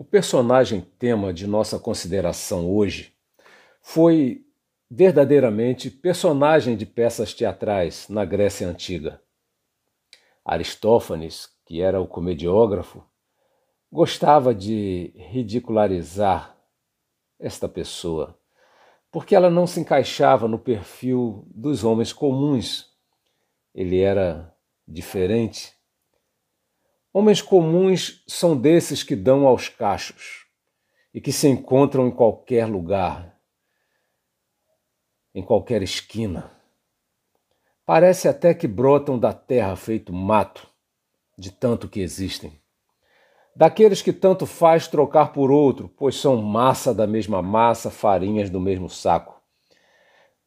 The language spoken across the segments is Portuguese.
O personagem tema de nossa consideração hoje foi verdadeiramente personagem de peças teatrais na Grécia Antiga. Aristófanes, que era o comediógrafo, gostava de ridicularizar esta pessoa, porque ela não se encaixava no perfil dos homens comuns. Ele era diferente. Homens comuns são desses que dão aos cachos e que se encontram em qualquer lugar, em qualquer esquina. Parece até que brotam da terra feito mato, de tanto que existem. Daqueles que tanto faz trocar por outro, pois são massa da mesma massa, farinhas do mesmo saco.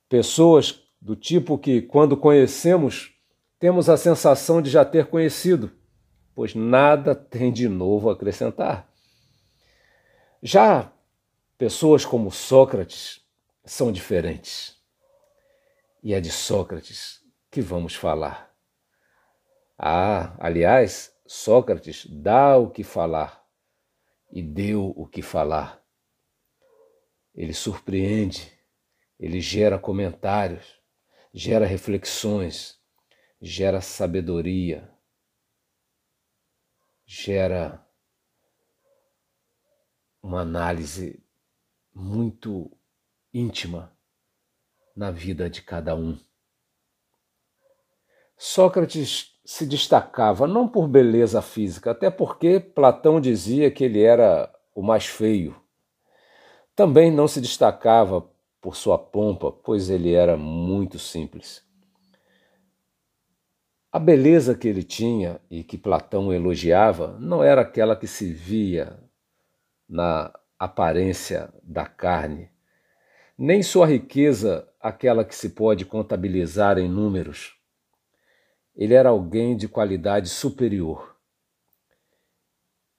Pessoas do tipo que, quando conhecemos, temos a sensação de já ter conhecido, pois nada tem de novo a acrescentar. Já pessoas como Sócrates são diferentes. E é de Sócrates que vamos falar. Ah, aliás, Sócrates dá o que falar e deu o que falar. Ele surpreende, ele gera comentários, gera reflexões, gera sabedoria, gera uma análise muito íntima na vida de cada um. Sócrates se destacava não por beleza física, até porque Platão dizia que ele era o mais feio. Também não se destacava por sua pompa, pois ele era muito simples. A beleza que ele tinha e que Platão elogiava não era aquela que se via na aparência da carne, nem sua riqueza aquela que se pode contabilizar em números ele era alguém de qualidade superior.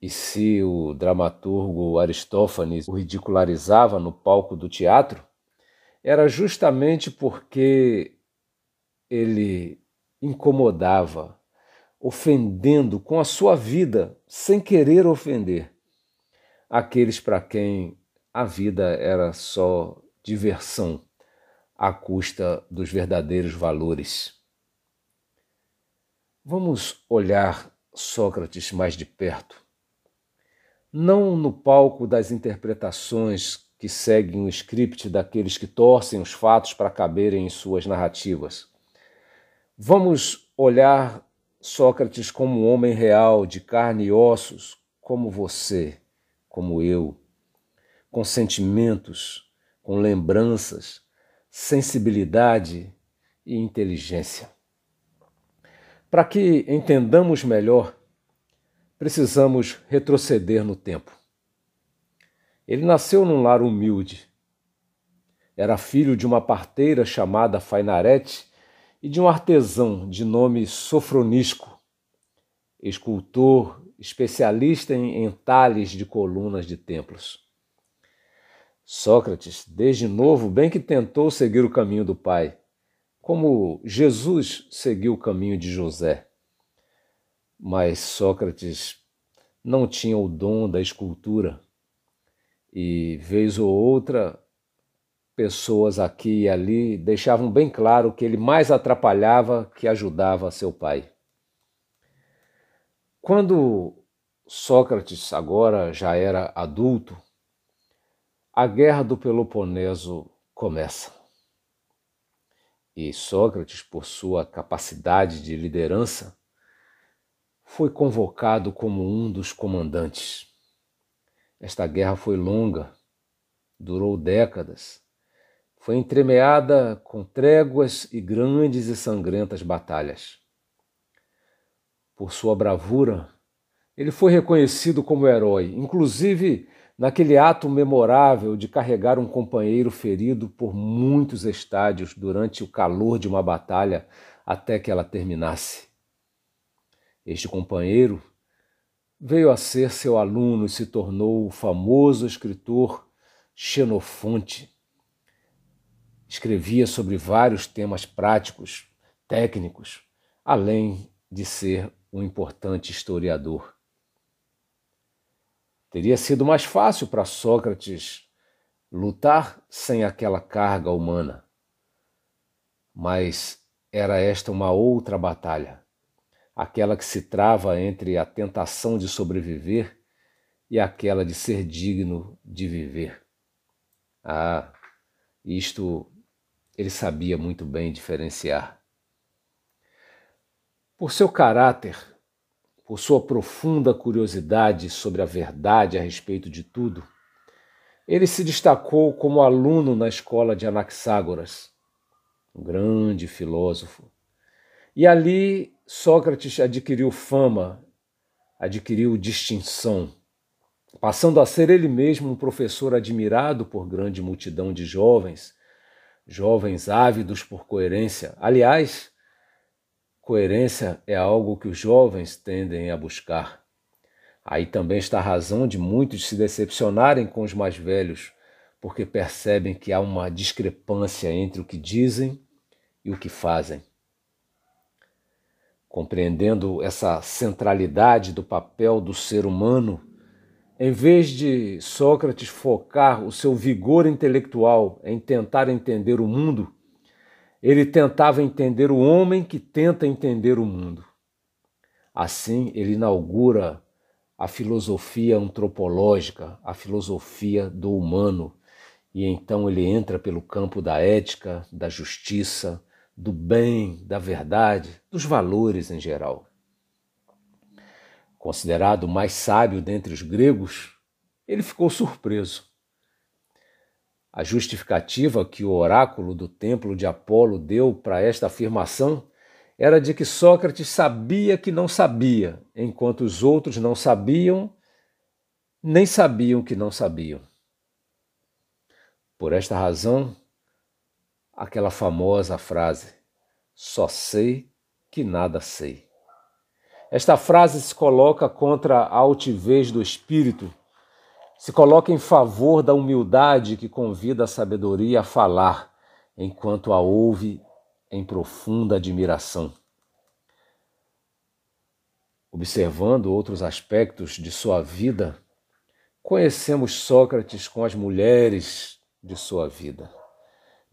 E se o dramaturgo Aristófanes o ridicularizava no palco do teatro, era justamente porque ele incomodava, ofendendo com a sua vida, sem querer ofender, aqueles para quem a vida era só diversão à custa dos verdadeiros valores. Vamos olhar Sócrates mais de perto. Não no palco das interpretações que seguem o script daqueles que torcem os fatos para caberem em suas narrativas. Vamos olhar Sócrates como um homem real, de carne e ossos, como você, como eu, com sentimentos, com lembranças, sensibilidade e inteligência. Para que entendamos melhor, precisamos retroceder no tempo. Ele nasceu num lar humilde. Era filho de uma parteira chamada Fainarete e de um artesão de nome Sofronisco, escultor especialista em entalhes de colunas de templos. Sócrates, desde novo, bem que tentou seguir o caminho do pai como Jesus seguiu o caminho de José. Mas Sócrates não tinha o dom da escultura e, vez ou outra, pessoas aqui e ali deixavam bem claro que ele mais atrapalhava que ajudava seu pai. Quando Sócrates agora já era adulto, a guerra do Peloponeso começa. E Sócrates, por sua capacidade de liderança, foi convocado como um dos comandantes. Esta guerra foi longa, durou décadas, foi entremeada com tréguas e grandes e sangrentas batalhas. Por sua bravura, ele foi reconhecido como herói, inclusive naquele ato memorável de carregar um companheiro ferido por muitos estádios durante o calor de uma batalha até que ela terminasse. Este companheiro veio a ser seu aluno e se tornou o famoso escritor Xenofonte. Escrevia sobre vários temas práticos, técnicos, além de ser um importante historiador. Teria sido mais fácil para Sócrates lutar sem aquela carga humana. Mas era esta uma outra batalha, aquela que se trava entre a tentação de sobreviver e aquela de ser digno de viver. Ah, isto ele sabia muito bem diferenciar. Por seu caráter, por sua profunda curiosidade sobre a verdade a respeito de tudo, ele se destacou como aluno na escola de Anaxágoras, um grande filósofo. E ali Sócrates adquiriu fama, adquiriu distinção, passando a ser ele mesmo um professor admirado por grande multidão de jovens, jovens ávidos por coerência. Aliás, coerência é algo que os jovens tendem a buscar. Aí também está a razão de muitos se decepcionarem com os mais velhos, porque percebem que há uma discrepância entre o que dizem e o que fazem. Compreendendo essa centralidade do papel do ser humano, em vez de Sócrates focar o seu vigor intelectual em tentar entender o mundo, ele tentava entender o homem que tenta entender o mundo. Assim, ele inaugura a filosofia antropológica, a filosofia do humano, e então ele entra pelo campo da ética, da justiça, do bem, da verdade, dos valores em geral. Considerado o mais sábio dentre os gregos, ele ficou surpreso. A justificativa que o oráculo do templo de Apolo deu para esta afirmação era de que Sócrates sabia que não sabia, enquanto os outros não sabiam, nem sabiam que não sabiam. Por esta razão, aquela famosa frase: só sei que nada sei. Esta frase se coloca contra a altivez do espírito, se coloca em favor da humildade que convida a sabedoria a falar, enquanto a ouve em profunda admiração. Observando outros aspectos de sua vida, conhecemos Sócrates com as mulheres de sua vida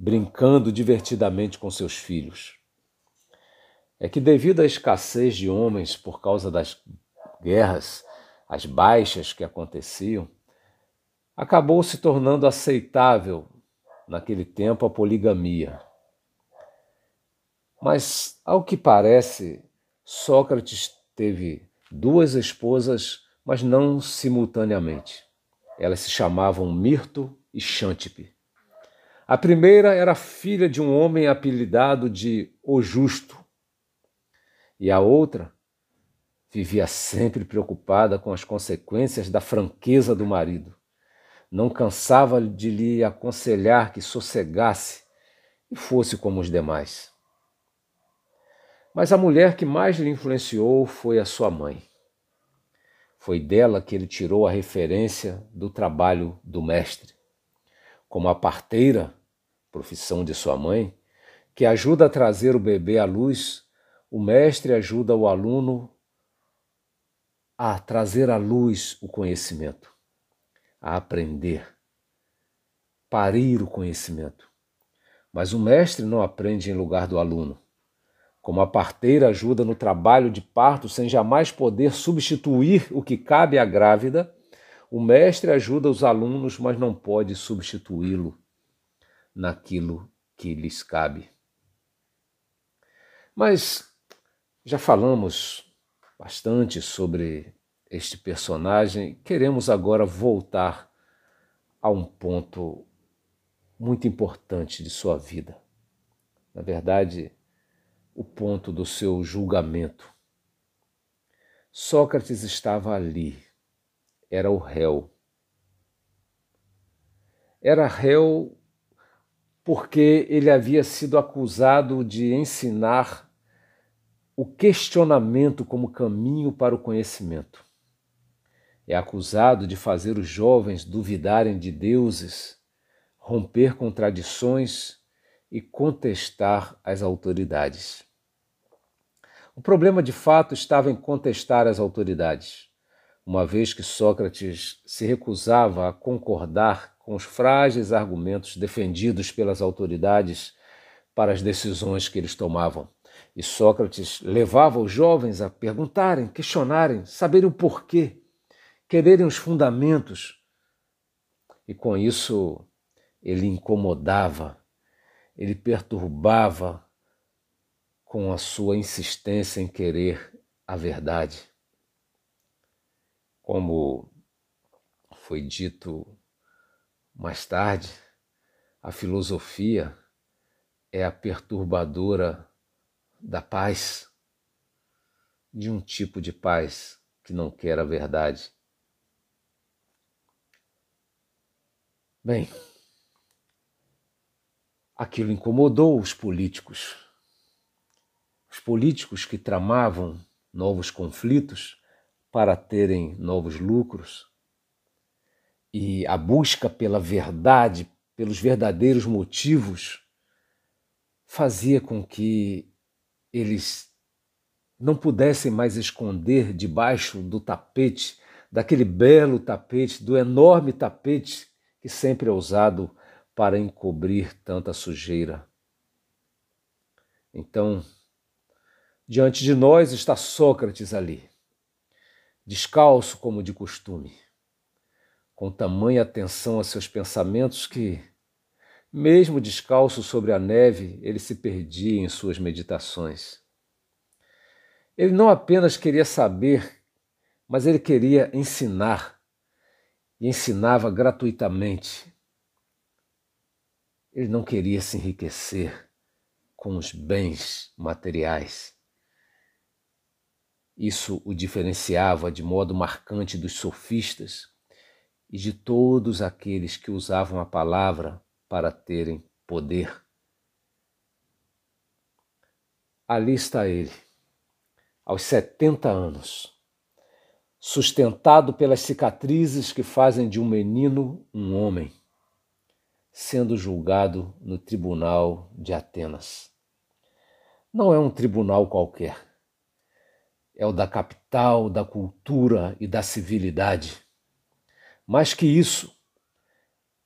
brincando divertidamente com seus filhos. É que, devido à escassez de homens por causa das guerras, as baixas que aconteciam, acabou se tornando aceitável naquele tempo a poligamia. Mas, ao que parece, Sócrates teve duas esposas, mas não simultaneamente. Elas se chamavam Mirto e Xantippe. A primeira era filha de um homem apelidado de O Justo, e a outra vivia sempre preocupada com as consequências da franqueza do marido. Não cansava de lhe aconselhar que sossegasse e fosse como os demais. Mas a mulher que mais lhe influenciou foi a sua mãe. Foi dela que ele tirou a referência do trabalho do mestre. Como a parteira, profissão de sua mãe, que ajuda a trazer o bebê à luz, o mestre ajuda o aluno a trazer à luz o conhecimento, a aprender, parir o conhecimento. Mas o mestre não aprende em lugar do aluno. Como a parteira ajuda no trabalho de parto sem jamais poder substituir o que cabe à grávida, o mestre ajuda os alunos, mas não pode substituí-lo naquilo que lhes cabe. Mas já falamos bastante sobre este personagem, queremos agora voltar a um ponto muito importante de sua vida. Na verdade, o ponto do seu julgamento. Sócrates estava ali, era o réu. Era réu porque ele havia sido acusado de ensinar o questionamento como caminho para o conhecimento. É acusado de fazer os jovens duvidarem de deuses, romper contradições e contestar as autoridades. O problema de fato estava em contestar as autoridades, uma vez que Sócrates se recusava a concordar com os frágeis argumentos defendidos pelas autoridades para as decisões que eles tomavam. E Sócrates levava os jovens a perguntarem, questionarem, saberem o porquê, quererem os fundamentos. E com isso ele incomodava, ele perturbava com a sua insistência em querer a verdade. Como foi dito mais tarde, a filosofia é a perturbadora da paz, de um tipo de paz que não quer a verdade. Bem, aquilo incomodou os políticos. Os políticos que tramavam novos conflitos para terem novos lucros e a busca pela verdade, pelos verdadeiros motivos, fazia com que eles não pudessem mais esconder debaixo do tapete, daquele belo tapete, do enorme tapete que sempre é usado para encobrir tanta sujeira. Então, diante de nós está Sócrates ali, descalço como de costume, com tamanha atenção a seus pensamentos que mesmo descalço sobre a neve, ele se perdia em suas meditações. Ele não apenas queria saber, mas ele queria ensinar, e ensinava gratuitamente. Ele não queria se enriquecer com os bens materiais. Isso o diferenciava de modo marcante dos sofistas e de todos aqueles que usavam a palavra para terem poder. Ali está ele, aos 70 anos, sustentado pelas cicatrizes que fazem de um menino um homem, sendo julgado no tribunal de Atenas. Não é um tribunal qualquer, é o da capital da cultura e da civilidade. Mais que isso,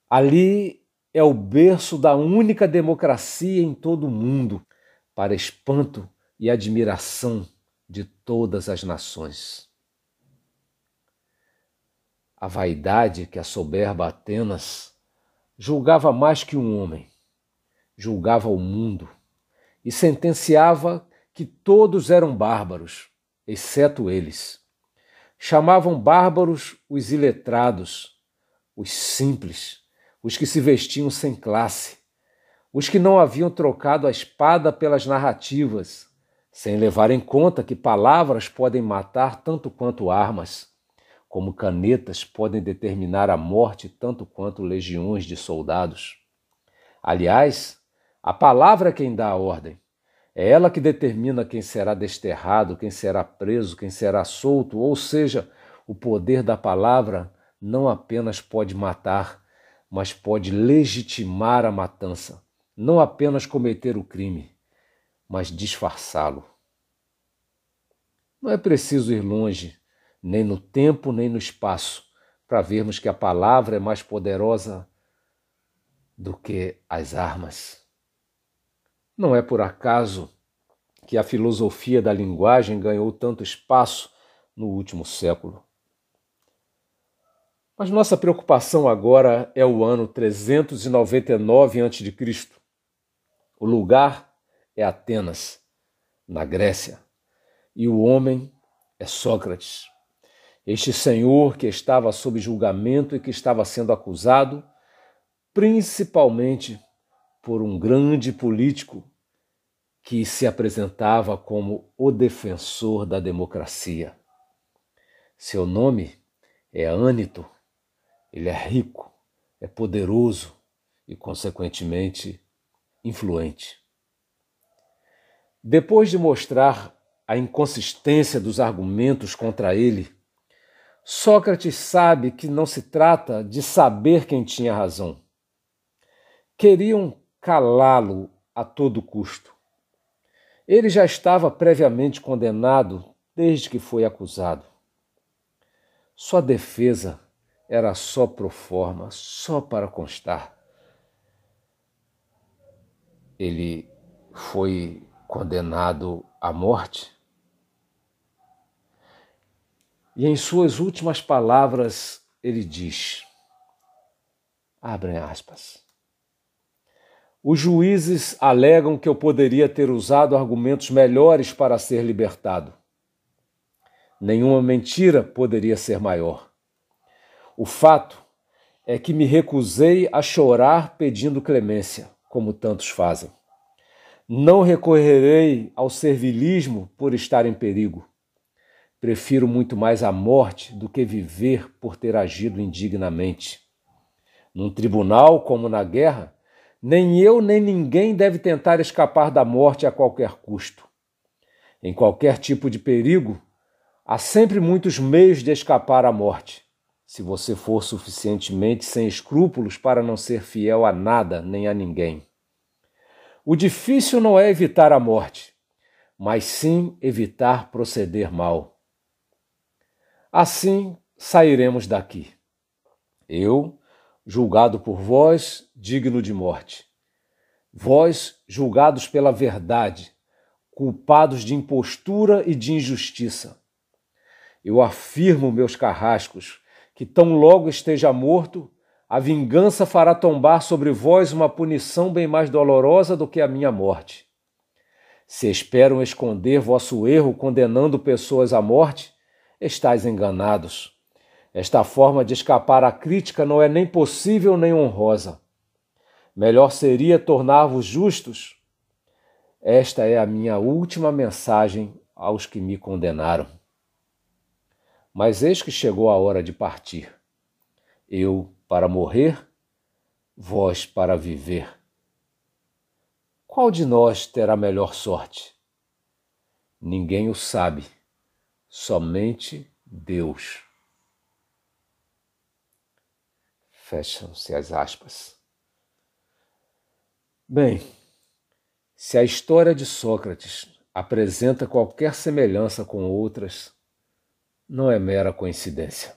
ali é o berço da única democracia em todo o mundo, para espanto e admiração de todas as nações. A vaidade que a soberba Atenas julgava mais que um homem, julgava o mundo e sentenciava que todos eram bárbaros, exceto eles. Chamavam bárbaros os iletrados, os simples, os que se vestiam sem classe, os que não haviam trocado a espada pelas narrativas, sem levar em conta que palavras podem matar tanto quanto armas, como canetas podem determinar a morte tanto quanto legiões de soldados. Aliás, a palavra é quem dá a ordem. É ela que determina quem será desterrado, quem será preso, quem será solto, ou seja, o poder da palavra não apenas pode matar, mas pode legitimar a matança, não apenas cometer o crime, mas disfarçá-lo. Não é preciso ir longe, nem no tempo nem no espaço, para vermos que a palavra é mais poderosa do que as armas. Não é por acaso que a filosofia da linguagem ganhou tanto espaço no último século. Mas nossa preocupação agora é o ano 399 a.C. O lugar é Atenas, na Grécia, e o homem é Sócrates. Este senhor que estava sob julgamento e que estava sendo acusado, principalmente por um grande político que se apresentava como o defensor da democracia. Seu nome é Ânito ele é rico, é poderoso e, consequentemente, influente. Depois de mostrar a inconsistência dos argumentos contra ele, Sócrates sabe que não se trata de saber quem tinha razão. Queriam calá-lo a todo custo. Ele já estava previamente condenado desde que foi acusado. Sua defesa era só pro forma, só para constar. Ele foi condenado à morte. E em suas últimas palavras, ele diz: abrem aspas. Os juízes alegam que eu poderia ter usado argumentos melhores para ser libertado. Nenhuma mentira poderia ser maior. O fato é que me recusei a chorar pedindo clemência, como tantos fazem. Não recorrerei ao servilismo por estar em perigo. Prefiro muito mais a morte do que viver por ter agido indignamente. Num tribunal como na guerra, nem eu nem ninguém deve tentar escapar da morte a qualquer custo. Em qualquer tipo de perigo, há sempre muitos meios de escapar à morte, se você for suficientemente sem escrúpulos para não ser fiel a nada nem a ninguém. O difícil não é evitar a morte, mas sim evitar proceder mal. Assim sairemos daqui. Eu, julgado por vós, digno de morte. Vós, julgados pela verdade, culpados de impostura e de injustiça. Eu afirmo, meus carrascos, que tão logo esteja morto, a vingança fará tombar sobre vós uma punição bem mais dolorosa do que a minha morte. Se esperam esconder vosso erro condenando pessoas à morte, estáis enganados. Esta forma de escapar à crítica não é nem possível nem honrosa. Melhor seria tornar-vos justos. Esta é a minha última mensagem aos que me condenaram. Mas eis que chegou a hora de partir. Eu para morrer, vós para viver. Qual de nós terá melhor sorte? Ninguém o sabe, somente Deus. Fecham-se as aspas. Bem, se a história de Sócrates apresenta qualquer semelhança com outras, não é mera coincidência.